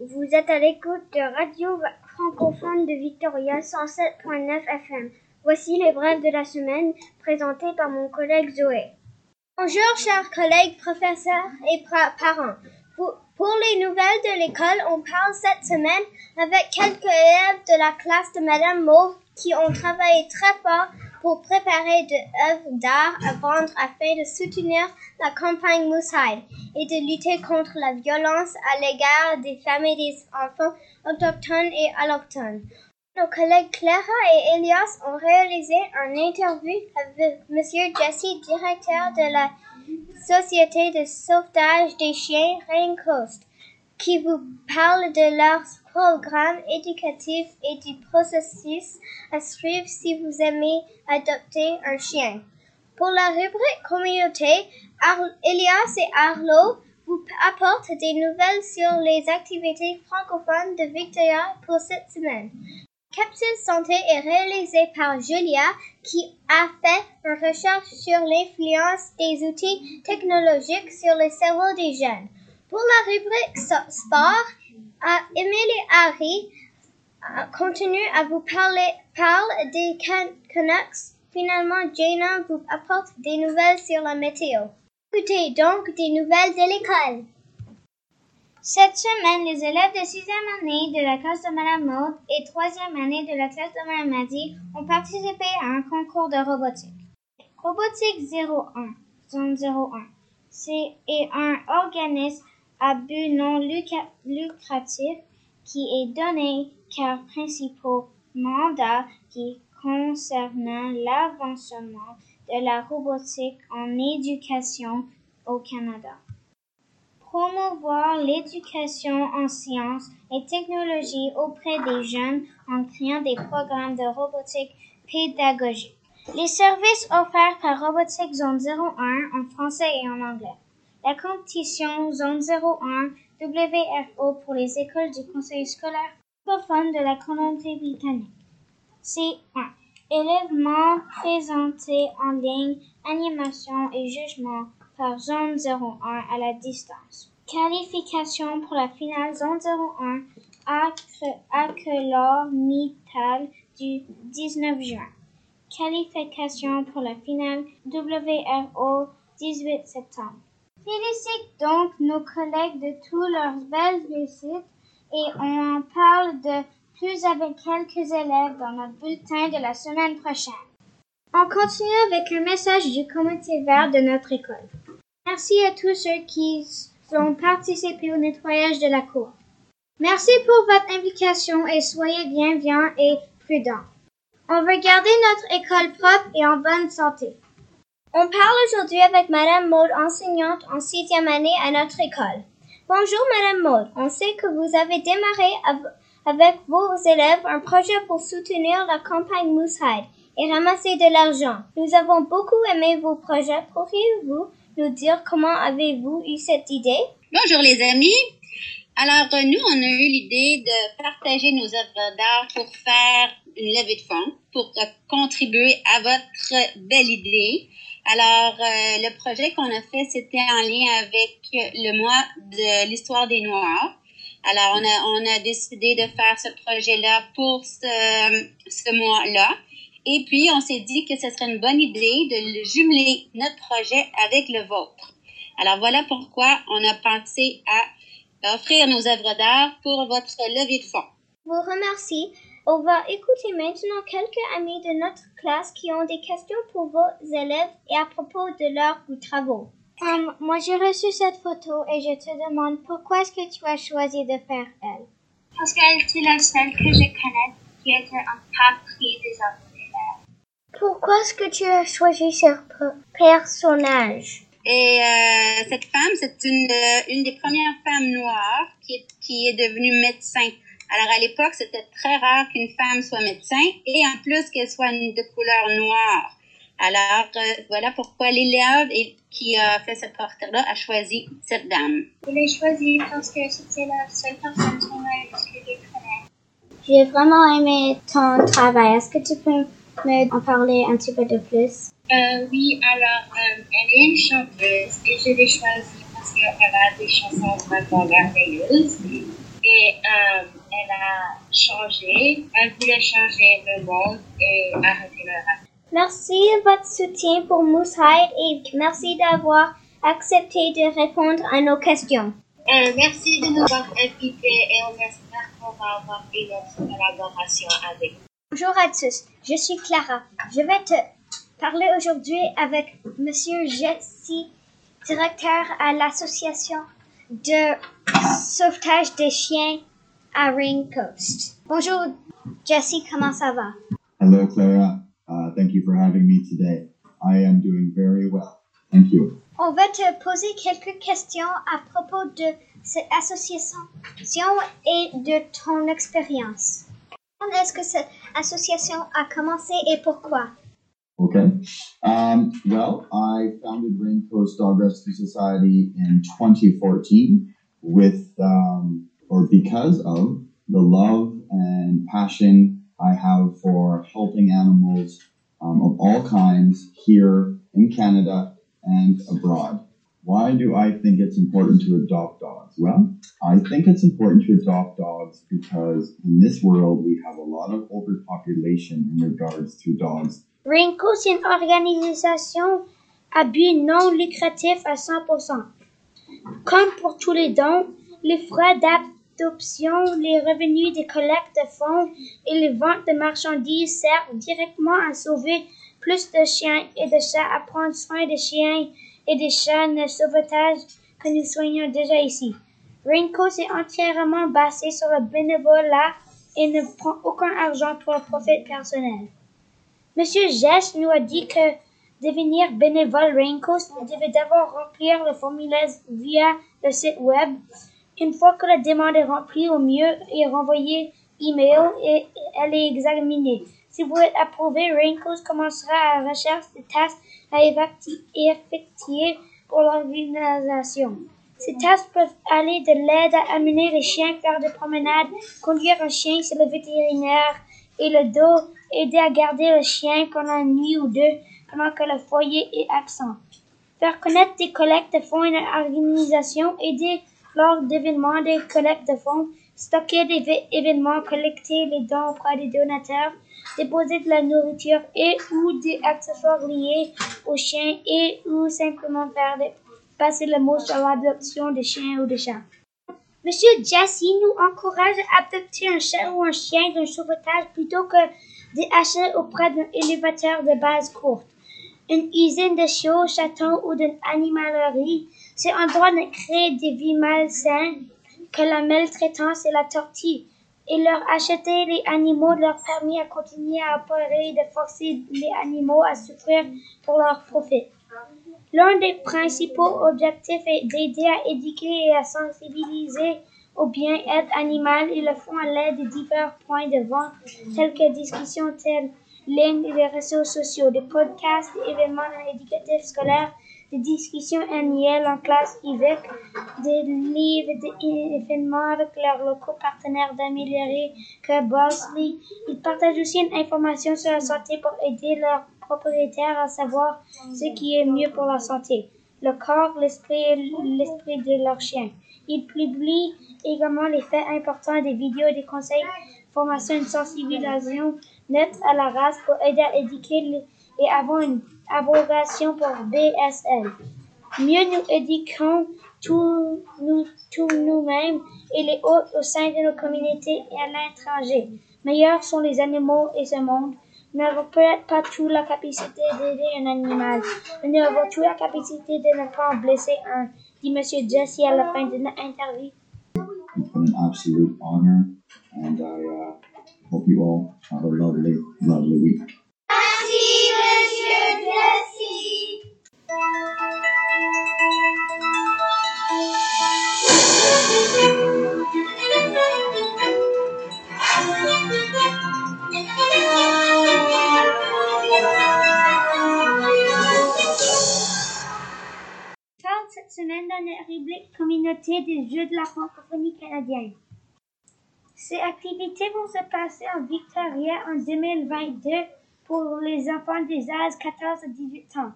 Vous êtes à l'écoute de Radio francophone de Victoria 107.9 FM. Voici les brèves de la semaine présentées par mon collègue Zoé. Bonjour chers collègues, professeurs et parents. Pour les nouvelles de l'école, on parle cette semaine avec quelques élèves de la classe de Madame Mauve qui ont travaillé très fort pour préparer des œuvres d'art à vendre afin de soutenir la campagne Moosehead et de lutter contre la violence à l'égard des femmes et des enfants autochtones et allochtones. Nos collègues Clara et Elias ont réalisé une interview avec Monsieur Jesse, directeur de la Société de sauvetage des chiens Raincoast, qui vous parle de leur programme éducatif et du processus à suivre si vous aimez adopter un chien. Pour la rubrique communauté, Elias et Arlo vous apportent des nouvelles sur les activités francophones de Victoria pour cette semaine. Capsule Santé est réalisée par Julia qui a fait une recherche sur l'influence des outils technologiques sur le cerveau des jeunes. Pour la rubrique sport, Emily Harry continue à vous parler parle des Canucks. Finalement, Jana vous apporte des nouvelles sur la météo. Écoutez donc des nouvelles de l'école. Cette semaine, les élèves de sixième année de la classe de Madame Maud et troisième année de la classe de Madame Madi ont participé à un concours de robotique. Robotique 01, zone 01, c'est un organisme à non lucratif qui est donné car principaux mandats qui concernent l'avancement de la robotique en éducation au Canada promouvoir l'éducation en sciences et technologies auprès des jeunes en créant des programmes de robotique pédagogique. Les services offerts par Robotique Zone 01 en français et en anglais. La compétition Zone 01 WRO pour les écoles du Conseil scolaire francophone de la Colombie-Britannique. C1. Élèvement présenté en ligne, animation et jugement par Zone 01 à la distance. Qualification pour la finale Zone 01 à Mittal du 19 juin. Qualification pour la finale WRO 18 septembre. Félicite donc nos collègues de tous leurs belles réussites et on en parle de plus avec quelques élèves dans notre bulletin de la semaine prochaine. On continue avec un message du comité vert de notre école. Merci à tous ceux qui ont participé au nettoyage de la cour. Merci pour votre implication et soyez bienveillants et prudents. On veut garder notre école propre et en bonne santé. On parle aujourd'hui avec Madame Maud, enseignante en sixième année à notre école. Bonjour Madame Maud, on sait que vous avez démarré avec vos élèves un projet pour soutenir la campagne Moosehead et ramasser de l'argent. Nous avons beaucoup aimé vos projets. Pourriez-vous nous dire comment avez-vous eu cette idée? Bonjour les amis. Alors, euh, nous, on a eu l'idée de partager nos œuvres d'art pour faire une levée de fonds, pour euh, contribuer à votre belle idée. Alors, euh, le projet qu'on a fait, c'était en lien avec le mois de l'histoire des Noirs. Alors, on a, on a décidé de faire ce projet-là pour ce, ce mois-là. Et puis, on s'est dit que ce serait une bonne idée de jumeler notre projet avec le vôtre. Alors, voilà pourquoi on a pensé à offrir nos œuvres d'art pour votre levée de fonds. Vous remercie. On va écouter maintenant quelques amis de notre classe qui ont des questions pour vos élèves et à propos de leurs travaux. Um, moi, j'ai reçu cette photo et je te demande pourquoi est-ce que tu as choisi de faire elle? Parce qu'elle est la seule que je connais qui était un pris des œuvres. Pourquoi est-ce que tu as choisi ce personnage? Et euh, cette femme, c'est une, euh, une des premières femmes noires qui qui est devenue médecin. Alors à l'époque, c'était très rare qu'une femme soit médecin et en plus qu'elle soit de couleur noire. Alors euh, voilà pourquoi l'élève qui a fait ce portrait-là a choisi cette dame. Je l'ai choisie parce que c'était la seule personne que je connais. J'ai vraiment aimé ton travail. Est-ce que tu peux me en parler un petit peu de plus? Euh, oui, alors, euh, elle est une chanteuse et je l'ai choisie parce qu'elle a des chansons vraiment merveilleuses. Et elle a changé. Elle voulait changer le monde et arrêter le racisme. Merci de votre soutien pour Moosehide et merci d'avoir accepté de répondre à nos questions. Euh, merci de nous avoir invités et on espère qu'on va avoir une autre collaboration avec vous. Bonjour à tous, je suis Clara. Je vais te parler aujourd'hui avec Monsieur Jesse, directeur à l'association de sauvetage des chiens à Raincoast. Bonjour Jesse, comment ça va? Hello, Clara. Uh, thank you for having me today. I am doing very well. Thank you. On va te poser quelques questions à propos de cette association et de ton expérience. Quand est-ce que cette association a commencé et pourquoi? Okay. Um, well, I founded Raincoast Dog Rescue Society in 2014 with, um, or because of, the love and passion I have for helping animals um, of all kinds here in Canada and abroad. Why do I think it's important to adopt dogs? Well, I think it's important to adopt dogs because in this world we have a lot of overpopulation in regards to dogs. Rainco, c'est organisation à but non lucratif à 100%. Comme pour tous les dons, les frais les revenus des collectes de fonds et les ventes de marchandises servent directement à sauver plus de chiens et de chats, à prendre soin des chiens et des chats de sauvetage que nous soignons déjà ici. Raincoat est entièrement basé sur le bénévolat et ne prend aucun argent pour le profit personnel. Monsieur Jess nous a dit que devenir bénévole Raincoat, devez d'abord remplir le formulaire via le site web. Une fois que la demande est remplie au mieux et renvoyée email et elle est examinée. Si vous êtes approuvé, Raincoat commencera à recherche des tâches à effectuer pour l'organisation. Ces tâches peuvent aller de l'aide à amener les chiens faire des promenades, conduire un chien chez le vétérinaire et le dos, aider à garder le chien pendant une nuit ou deux pendant que le foyer est absent. Faire connaître des collectes de fonds à une organisation, aider lors d'événements des collectes de fonds, stocker des événements, collecter les dons auprès des donateurs, déposer de la nourriture et ou des accessoires liés aux chiens et ou simplement faire passer le mot sur l'adoption des chiens ou des chats. Monsieur Jesse nous encourage à adopter un chat ou un chien d'un sauvetage plutôt que d'acheter auprès d'un élévateur de base courte. Une usine de chiots, chatons ou d'une animalerie, c'est un droit de créer des vies malsaines que la maltraitance et la torture et leur acheter les animaux leur permet à continuer à opérer et de forcer les animaux à souffrir pour leur profit. L'un des principaux objectifs est d'aider à éduquer et à sensibiliser au bien-être animal et le font à l'aide de divers points de vente tels que discussions telles lignes les réseaux sociaux, des podcasts, des événements éducatifs scolaires, des discussions annuelles en classe IVEC, des livres, des événements avec leurs locaux partenaires d'améliorer que Bosley. Ils partagent aussi une information sur la santé pour aider leurs propriétaires à savoir ce qui est mieux pour la santé, le corps, l'esprit et l'esprit de leur chien. Ils publient également les faits importants des vidéos, des conseils, formation et sensibilisation nette à la race pour aider à éduquer et avoir une abrogation pour BSL. Mieux nous éduquons tous nous, tous nous-mêmes et les autres au sein de nos communautés et à l'étranger. Meilleurs sont les animaux et ce monde. Nous n'avons peut-être pas toute la capacité d'aider un animal, mais nous avons toute la capacité de ne pas en blesser un, dit M. Jesse à la fin de been an absolute honor, and I uh, hope you all have a lovely. Semaine dans la Communauté des Jeux de la francophonie canadienne. Ces activités vont se passer en Victoria en 2022 pour les enfants des âges 14 à 18 ans.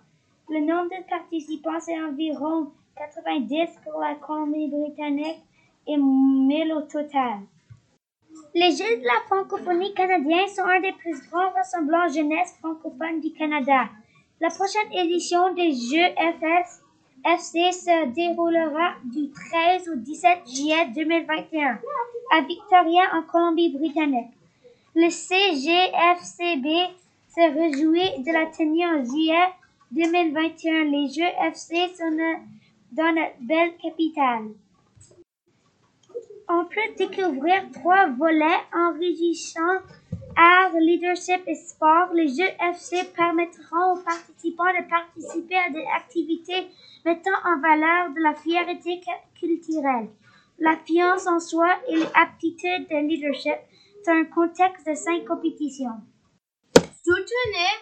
Le nombre de participants est environ 90 pour la Colombie-Britannique et 1000 au total. Les Jeux de la francophonie canadienne sont un des plus grands rassemblements jeunesse francophone du Canada. La prochaine édition des Jeux FS FC se déroulera du 13 au 17 juillet 2021 à Victoria en Colombie-Britannique. Le CGFCB se réjouit de la tenue en juillet 2021. Les Jeux FC sont dans notre belle capitale. On peut découvrir trois volets enrichissants art, leadership et sport. Les Jeux FC permettront aux participants de participer à des activités mettant en valeur de la fierté culturelle, la fiance en soi et l'aptitude de leadership dans un contexte de cinq compétitions. Soutenez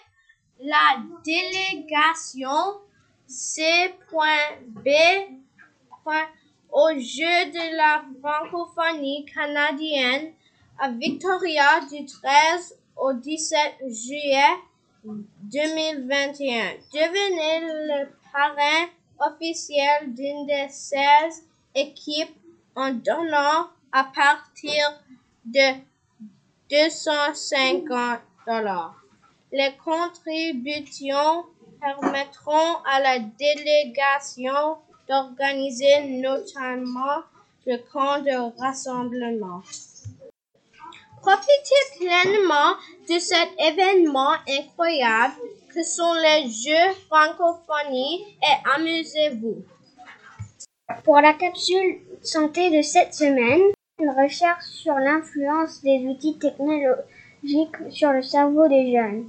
la délégation C.B. au jeu de la francophonie canadienne à Victoria du 13 au 17 juillet 2021. Devenez le parrain officiel d'une des 16 équipes en donnant à partir de 250 dollars. Les contributions permettront à la délégation d'organiser notamment le camp de rassemblement. Profitez pleinement de cet événement incroyable que sont les Jeux francophonie et amusez-vous. Pour la capsule santé de cette semaine, une recherche sur l'influence des outils technologiques sur le cerveau des jeunes.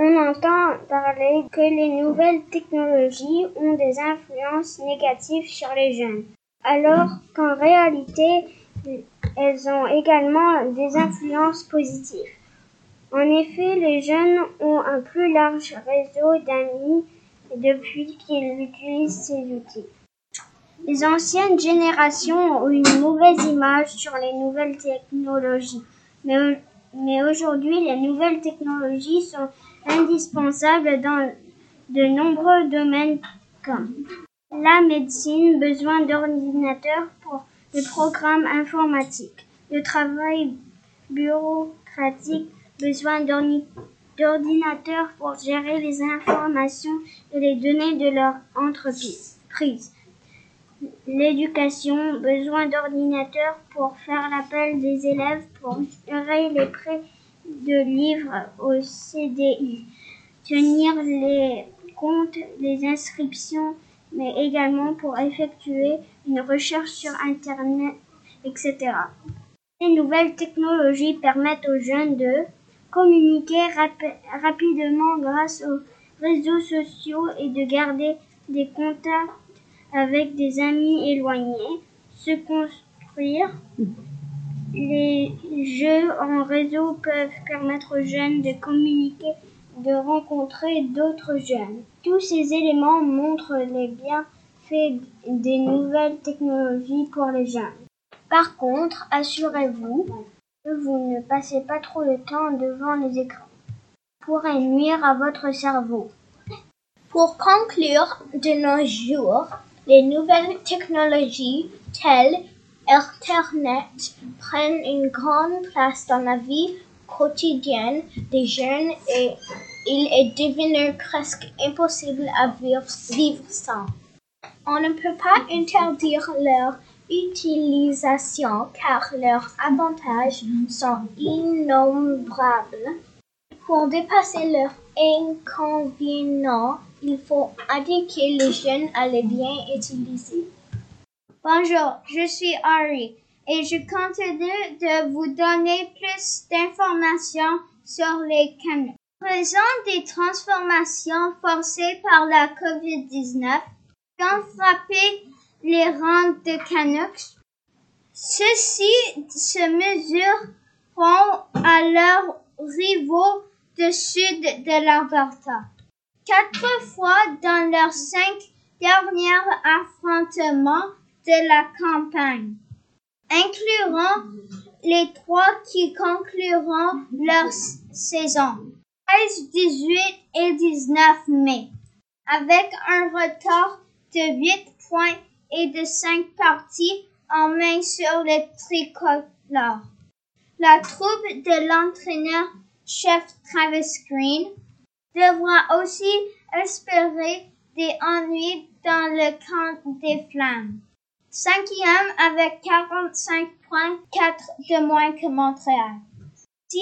On entend parler que les nouvelles technologies ont des influences négatives sur les jeunes, alors qu'en réalité, elles ont également des influences positives. En effet, les jeunes ont un plus large réseau d'amis depuis qu'ils utilisent ces outils. Les anciennes générations ont une mauvaise image sur les nouvelles technologies, mais, mais aujourd'hui les nouvelles technologies sont indispensables dans de nombreux domaines comme la médecine, besoin d'ordinateurs pour le programme informatique, le travail bureaucratique, besoin d'ordinateurs pour gérer les informations et les données de leur entreprise. L'éducation, besoin d'ordinateurs pour faire l'appel des élèves pour gérer les prêts de livres au CDI, tenir les comptes des inscriptions, mais également pour effectuer une recherche sur Internet, etc. Les nouvelles technologies permettent aux jeunes de communiquer rapidement grâce aux réseaux sociaux et de garder des contacts avec des amis éloignés, se construire. Les jeux en réseau peuvent permettre aux jeunes de communiquer, de rencontrer d'autres jeunes. Tous ces éléments montrent les bienfaits des nouvelles technologies pour les jeunes. Par contre, assurez-vous vous ne passez pas trop de temps devant les écrans. Pourrait nuire à votre cerveau. Pour conclure, de nos jours, les nouvelles technologies telles Internet prennent une grande place dans la vie quotidienne des jeunes et il est devenu presque impossible à vivre, sans. On ne peut pas interdire leur utilisation car leurs avantages sont innombrables. Pour dépasser leurs inconvénients, il faut indiquer les jeunes à les bien utiliser. Bonjour, je suis Ari et je continue de vous donner plus d'informations sur les canaux. Présent des transformations forcées par la COVID-19, ont frappé les rangs de Canucks. Ceux-ci se mesureront à leurs rivaux du sud de l'Alberta. Quatre fois dans leurs cinq derniers affrontements de la campagne, incluant les trois qui concluront leur saison, 13, 18 et 19 mai, avec un retard de 8 points et de cinq parties en main sur le tricolore. La troupe de l'entraîneur-chef Travis Green devra aussi espérer des ennuis dans le camp des Flammes. Cinquième avec 45 points, 4 de moins que Montréal. Si,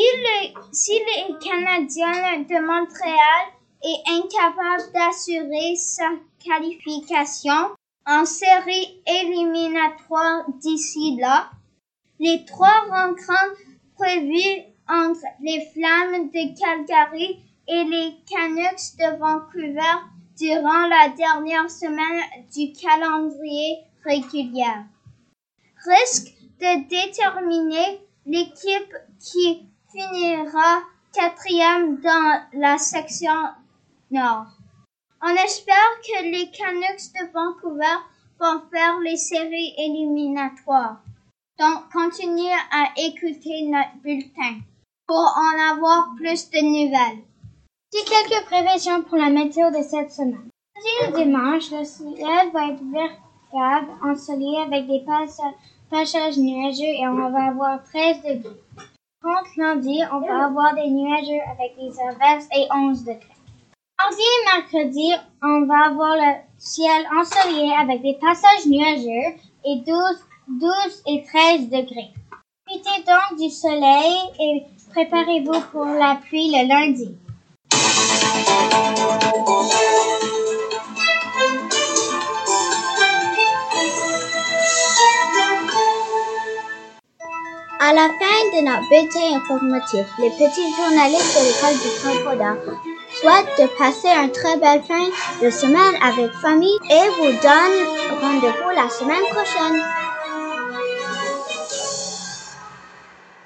si les Canadiens de Montréal est incapable d'assurer sa qualification en série éliminatoire d'ici là, les trois rencontres prévues entre les Flammes de Calgary et les Canucks de Vancouver durant la dernière semaine du calendrier régulier risque de déterminer l'équipe qui finira quatrième dans la section nord. On espère que les Canucks de Vancouver vont faire les séries éliminatoires. Donc, continuez à écouter notre bulletin pour en avoir plus de nouvelles. J'ai quelques prévisions pour la météo de cette semaine. Dimanche, le ciel va être variable, ensoleillé avec des passages nuageux et on va avoir 13 degrés. Contre lundi, on va avoir des nuageux avec des averses et 11 degrés. Mardi et mercredi, on va avoir le ciel ensoleillé avec des passages nuageux et 12, 12 et 13 degrés. Profitez donc du soleil et préparez-vous pour la pluie le lundi. À la fin de notre bulletin informatif, les petits journalistes de l'école du Concordat souhaitent de passer une très belle fin de semaine avec famille et vous donnent rendez-vous la semaine prochaine.